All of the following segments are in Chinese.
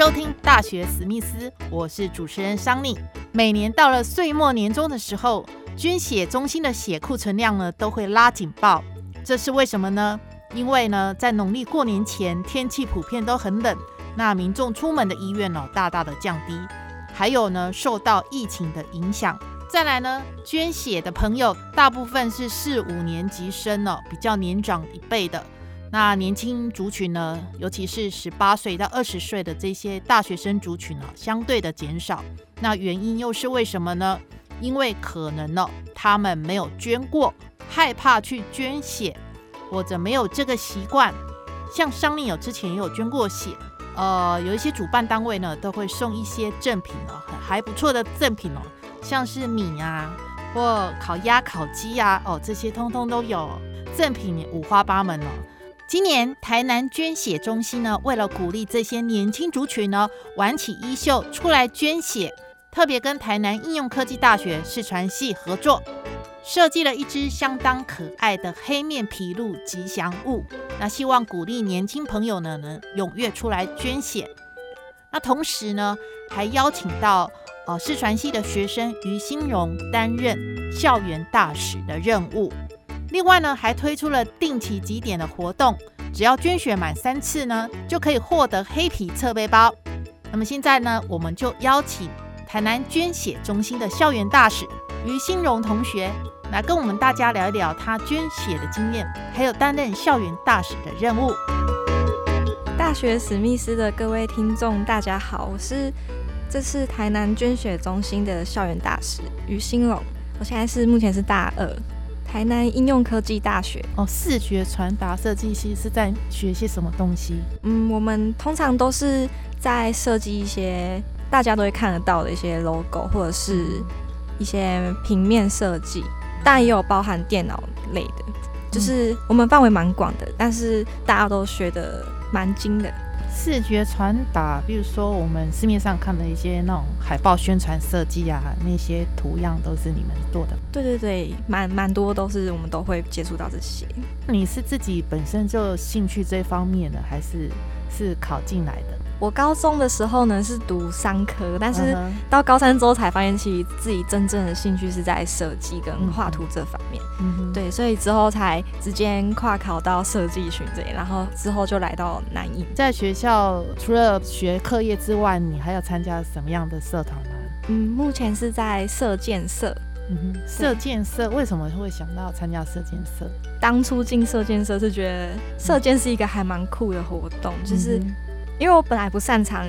收听大学史密斯，我是主持人桑尼。每年到了岁末年终的时候，捐血中心的血库存量呢都会拉警报，这是为什么呢？因为呢，在农历过年前，天气普遍都很冷，那民众出门的意愿呢大大的降低。还有呢，受到疫情的影响。再来呢，捐血的朋友大部分是四五年级生哦，比较年长一辈的。那年轻族群呢，尤其是十八岁到二十岁的这些大学生族群呢，相对的减少。那原因又是为什么呢？因为可能呢，他们没有捐过，害怕去捐血，或者没有这个习惯。像商立友之前也有捐过血，呃，有一些主办单位呢，都会送一些赠品哦，还不错的赠品哦，像是米啊，或烤鸭、烤鸡呀，哦，这些通通都有赠品，五花八门哦。今年台南捐血中心呢，为了鼓励这些年轻族群呢，挽起衣袖出来捐血，特别跟台南应用科技大学视传系合作，设计了一只相当可爱的黑面皮鹿吉祥物。那希望鼓励年轻朋友呢，能踊跃出来捐血。那同时呢，还邀请到呃视传系的学生于新荣担任校园大使的任务。另外呢，还推出了定期几点的活动，只要捐血满三次呢，就可以获得黑皮侧背包。那么现在呢，我们就邀请台南捐血中心的校园大使于新荣同学来跟我们大家聊一聊他捐血的经验，还有担任校园大使的任务。大学史密斯的各位听众，大家好，我是这次台南捐血中心的校园大使于新荣，我现在是目前是大二。台南应用科技大学哦，视觉传达设计系是在学些什么东西？嗯，我们通常都是在设计一些大家都会看得到的一些 logo，或者是一些平面设计，当然也有包含电脑类的，就是我们范围蛮广的，但是大家都学的蛮精的。视觉传达，比如说我们市面上看的一些那种海报宣传设计啊，那些图样都是你们做的。对对对，蛮蛮多都是我们都会接触到这些。你是自己本身就兴趣这方面的，还是是考进来的？我高中的时候呢是读商科，但是到高三之后才发现，其实自己真正的兴趣是在设计跟画图这方面。嗯，对，所以之后才直接跨考到设计群这里，然后之后就来到南艺。在学校除了学课业之外，你还要参加什么样的社团吗？嗯，目前是在射箭社。嗯哼，射箭社为什么会想到参加射箭社？当初进射箭社是觉得射箭是一个还蛮酷的活动，就是。因为我本来不擅长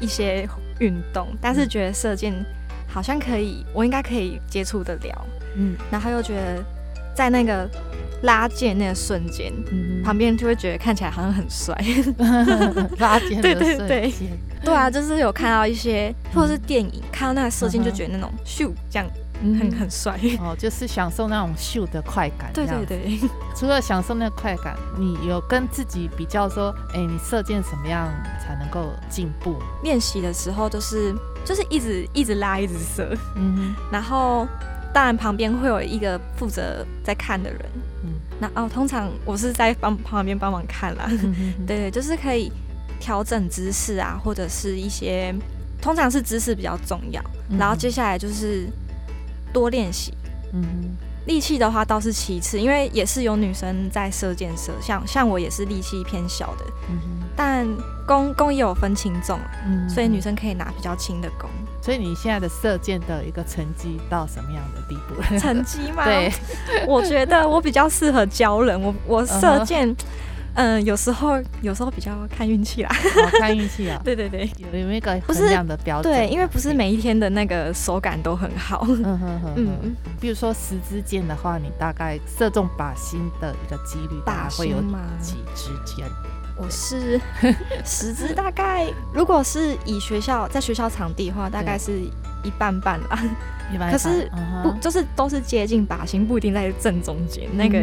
一些运动，但是觉得射箭好像可以，我应该可以接触得了。嗯，然后又觉得在那个拉箭那个瞬间，旁边就会觉得看起来好像很帅。拉箭对对 对，对啊，就是有看到一些或者是电影看到那个射箭，就觉得那种咻这样。很很帅哦，就是享受那种秀的快感。对对对，除了享受那个快感，你有跟自己比较说，哎，你射箭什么样才能够进步？练习的时候就是就是一直一直拉，一直射。嗯哼。然后当然旁边会有一个负责在看的人。嗯。那哦，通常我是在帮旁边帮忙看啦。对对，就是可以调整姿势啊，或者是一些，通常是姿势比较重要。然后接下来就是。多练习，嗯，力气的话倒是其次，因为也是有女生在射箭射，像像我也是力气偏小的，嗯但弓弓也有分轻重，嗯，所以女生可以拿比较轻的弓。所以你现在的射箭的一个成绩到什么样的地步？成绩吗？对，我觉得我比较适合教人，我我射箭。嗯，有时候有时候比较看运气啦，看运气啊。对对对，有有一个不是这样的标准。对，因为不是每一天的那个手感都很好。嗯哼哼。嗯，比如说十支箭的话，你大概射中靶心的一个几率大概会有几支箭？我是十支，大概如果是以学校在学校场地的话，大概是一半半啦。可是不就是都是接近靶心，不一定在正中间，那个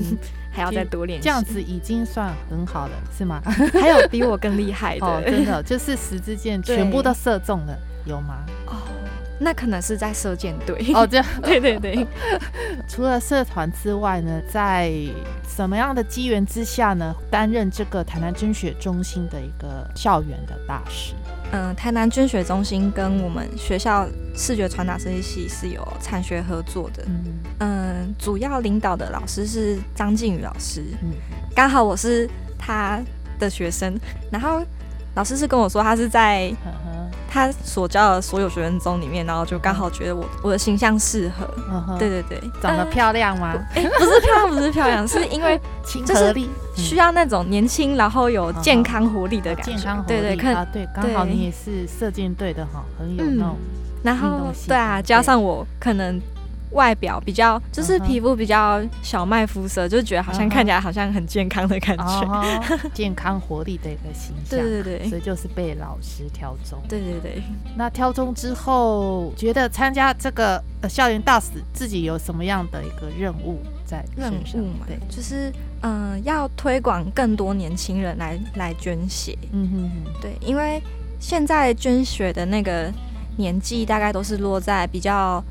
还要再多练习。这样子已经算很好了，是吗？还有比我更厉害的，真的就是十支箭全部都射中了，有吗？哦，那可能是在射箭队。哦，这样，对 对对。除了社团之外呢，在什么样的机缘之下呢，担任这个台南捐血中心的一个校园的大使？嗯，台南捐血中心跟我们学校视觉传达设计系是有产学合作的。嗯，主要领导的老师是张靖宇老师。嗯，刚好我是他的学生，然后老师是跟我说他是在。他所教的所有学生中里面，然后就刚好觉得我我的形象适合，对对对，长得漂亮吗？哎不是漂亮，不是漂亮，是因为就是需要那种年轻，然后有健康活力的感觉。健康活力。啊，对，刚好你也是射箭队的哈，很有那种然后对啊，加上我可能。外表比较就是皮肤比较小麦肤色，就觉得好像看起来好像很健康的感觉，健康活力的一个形象。对对对，所以就是被老师挑中。对对对，那挑中之后，觉得参加这个呃校园大使，自己有什么样的一个任务在任务嘛？对，就是嗯，要推广更多年轻人来来捐血。嗯哼哼，对，因为现在捐血的那个年纪大概都是落在比较。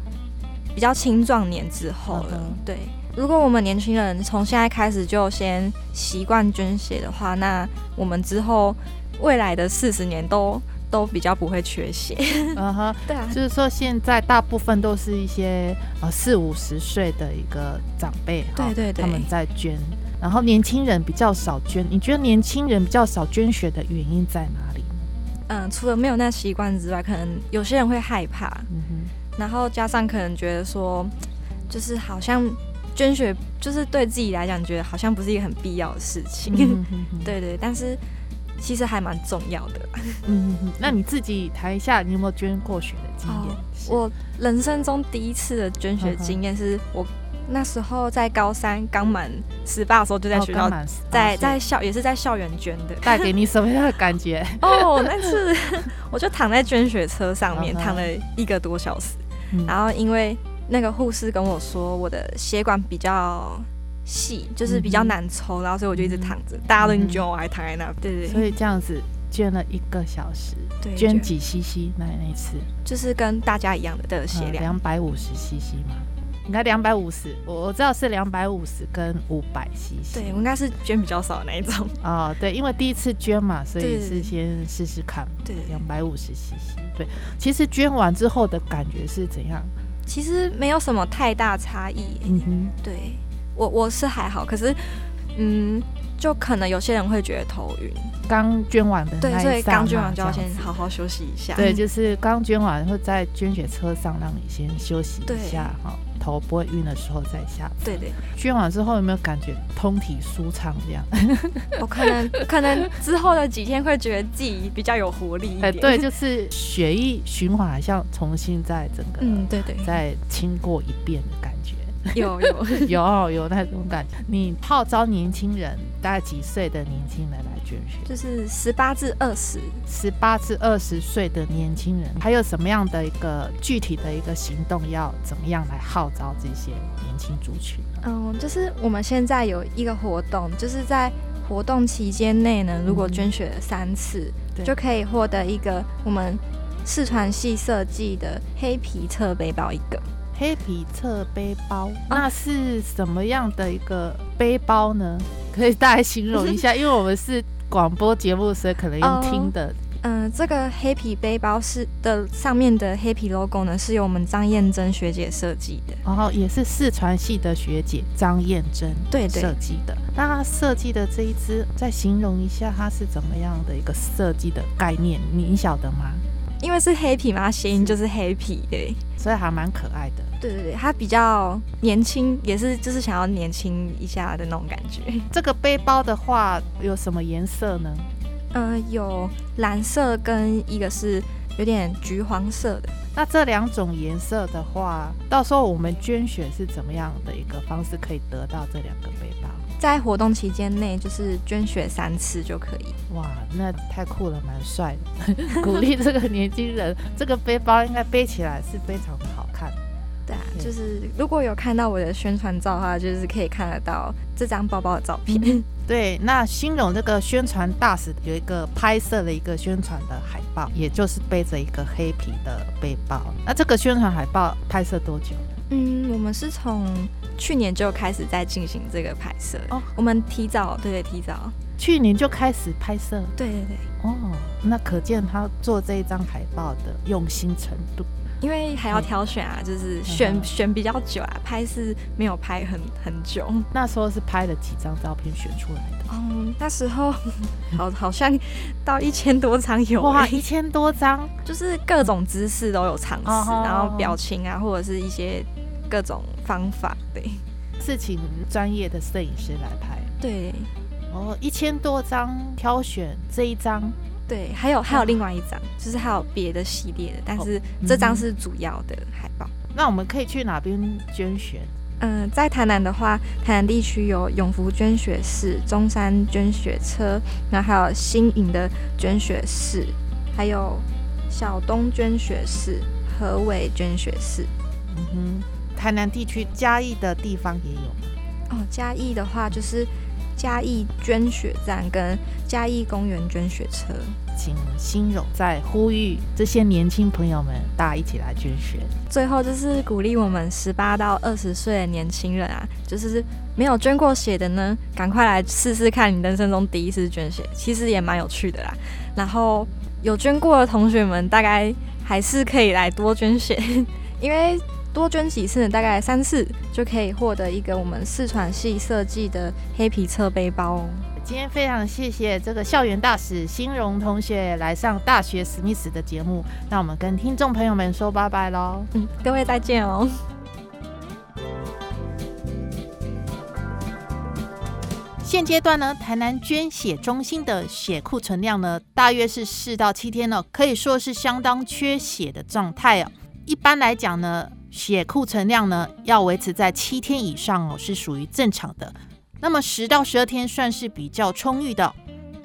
比较青壮年之后了，对。如果我们年轻人从现在开始就先习惯捐血的话，那我们之后未来的四十年都都比较不会缺血。嗯哼，对啊。就是说，现在大部分都是一些呃四五十岁的一个长辈，对对对，他们在捐，然后年轻人比较少捐。你觉得年轻人比较少捐血的原因在哪里？嗯，除了没有那习惯之外，可能有些人会害怕。嗯哼。然后加上可能觉得说，就是好像捐血就是对自己来讲，觉得好像不是一个很必要的事情。对对，但是其实还蛮重要的。嗯，那你自己谈一下，你有没有捐过血的经验？我人生中第一次的捐血经验是我那时候在高三刚满十八的时候，就在学校在在校也是在校园捐的。带给你什么样的感觉？哦，那次 我就躺在捐血车上面躺了一个多小时。然后因为那个护士跟我说我的血管比较细，就是比较难抽，然后所以我就一直躺着。大家都捐我还躺在那，对对。所以这样子捐了一个小时，对，捐几 CC 那那次？就是跟大家一样的的血量，两百五十 CC 吗？应该两百五十，我我知道是两百五十跟五百 CC。对，我应该是捐比较少的那一种。哦，对，因为第一次捐嘛，所以是先试试看。对，两百五十 CC。对，其实捐完之后的感觉是怎样？其实没有什么太大差异。嗯哼，对我我是还好，可是嗯，就可能有些人会觉得头晕。刚捐完的对，所以刚捐完就要先好好休息一下。对，就是刚捐完会在捐血车上让你先休息一下哈。头不会晕的时候再下。对对。捐完之后有没有感觉通体舒畅这样？我可能可能之后的几天会觉得自己比较有活力一点。对，就是血液循环好像重新在整个嗯对对再清过一遍的感觉。有有 有有那种感觉。你号召年轻人，大概几岁的年轻人来捐血？就是十八至二十，十八至二十岁的年轻人，还有什么样的一个具体的一个行动，要怎么样来号召这些年轻族群？嗯，就是我们现在有一个活动，就是在活动期间内呢，如果捐血三次，就可以获得一个我们四传系设计的黑皮侧背包一个。黑皮侧背包，那是什么样的一个背包呢？可以大概形容一下，因为我们是广播节目，所以可能用听的。嗯，这个黑皮背包是的上面的黑皮 logo 呢，是由我们张燕珍学姐设计的。然后也是四川系的学姐张燕珍对设计的。那她设计的这一只，再形容一下它是怎么样的一个设计的概念，你晓得吗？因为是黑皮嘛，谐音就是黑皮，对，所以还蛮可爱的。对对对，他比较年轻，也是就是想要年轻一下的那种感觉。这个背包的话有什么颜色呢？嗯，有蓝色跟一个是有点橘黄色的。那这两种颜色的话，到时候我们捐血是怎么样的一个方式可以得到这两个背包？在活动期间内就是捐血三次就可以。哇，那太酷了，蛮帅的。鼓励这个年轻人，这个背包应该背起来是非常的好看。对啊，就是如果有看到我的宣传照的话，就是可以看得到这张包包的照片。对，那新荣这个宣传大使有一个拍摄的一个宣传的海报，也就是背着一个黑皮的背包。那这个宣传海报拍摄多久？嗯，我们是从去年就开始在进行这个拍摄哦。我们提早，对对，提早，去年就开始拍摄。对对对。哦，那可见他做这一张海报的用心程度。因为还要挑选啊，就是选选比较久啊，拍是没有拍很很久。那时候是拍了几张照片选出来的？嗯，那时候 好好像到一千多张有。哇，一千多张，就是各种姿势都有尝试，然后表情啊，或者是一些。各种方法对，是请专业的摄影师来拍。对，哦，一千多张挑选这一张，对，还有还有另外一张，就是还有别的系列的，但是这张是主要的海报。那我们可以去哪边捐血？嗯，在台南的话，台南地区有永福捐血室、中山捐血车，那还有新营的捐血室，还有小东捐血室、和伟捐血室。嗯哼。台南地区嘉义的地方也有哦。嘉义的话，就是嘉义捐血站跟嘉义公园捐血车。请新荣在呼吁这些年轻朋友们，大家一起来捐血。最后就是鼓励我们十八到二十岁的年轻人啊，就是没有捐过血的呢，赶快来试试看你人生中第一次捐血，其实也蛮有趣的啦。然后有捐过的同学们，大概还是可以来多捐血，因为。多捐几次，大概三次就可以获得一个我们四川系设计的黑皮侧背包哦。今天非常谢谢这个校园大使新荣同学来上大学史密斯的节目，那我们跟听众朋友们说拜拜喽。嗯，各位再见哦。现阶段呢，台南捐血中心的血库存量呢，大约是四到七天呢，可以说是相当缺血的状态哦。一般来讲呢。血库存量呢，要维持在七天以上哦，是属于正常的。那么十到十二天算是比较充裕的。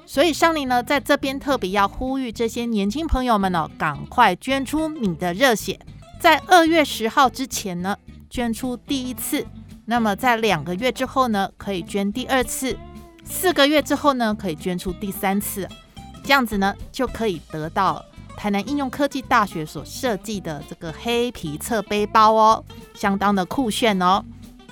所以上林呢，在这边特别要呼吁这些年轻朋友们呢，赶快捐出你的热血，在二月十号之前呢，捐出第一次。那么在两个月之后呢，可以捐第二次；四个月之后呢，可以捐出第三次。这样子呢，就可以得到。台南应用科技大学所设计的这个黑皮侧背包哦，相当的酷炫哦。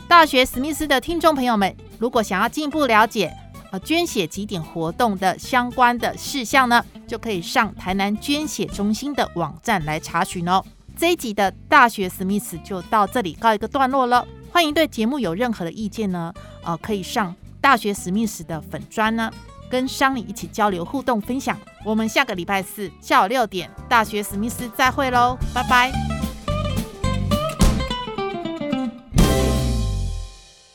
大学史密斯的听众朋友们，如果想要进一步了解呃捐血集点活动的相关的事项呢，就可以上台南捐血中心的网站来查询哦。这一集的大学史密斯就到这里告一个段落了。欢迎对节目有任何的意见呢，呃，可以上大学史密斯的粉砖呢。跟商理一起交流互动分享，我们下个礼拜四下午六点，大学史密斯再会喽，拜拜。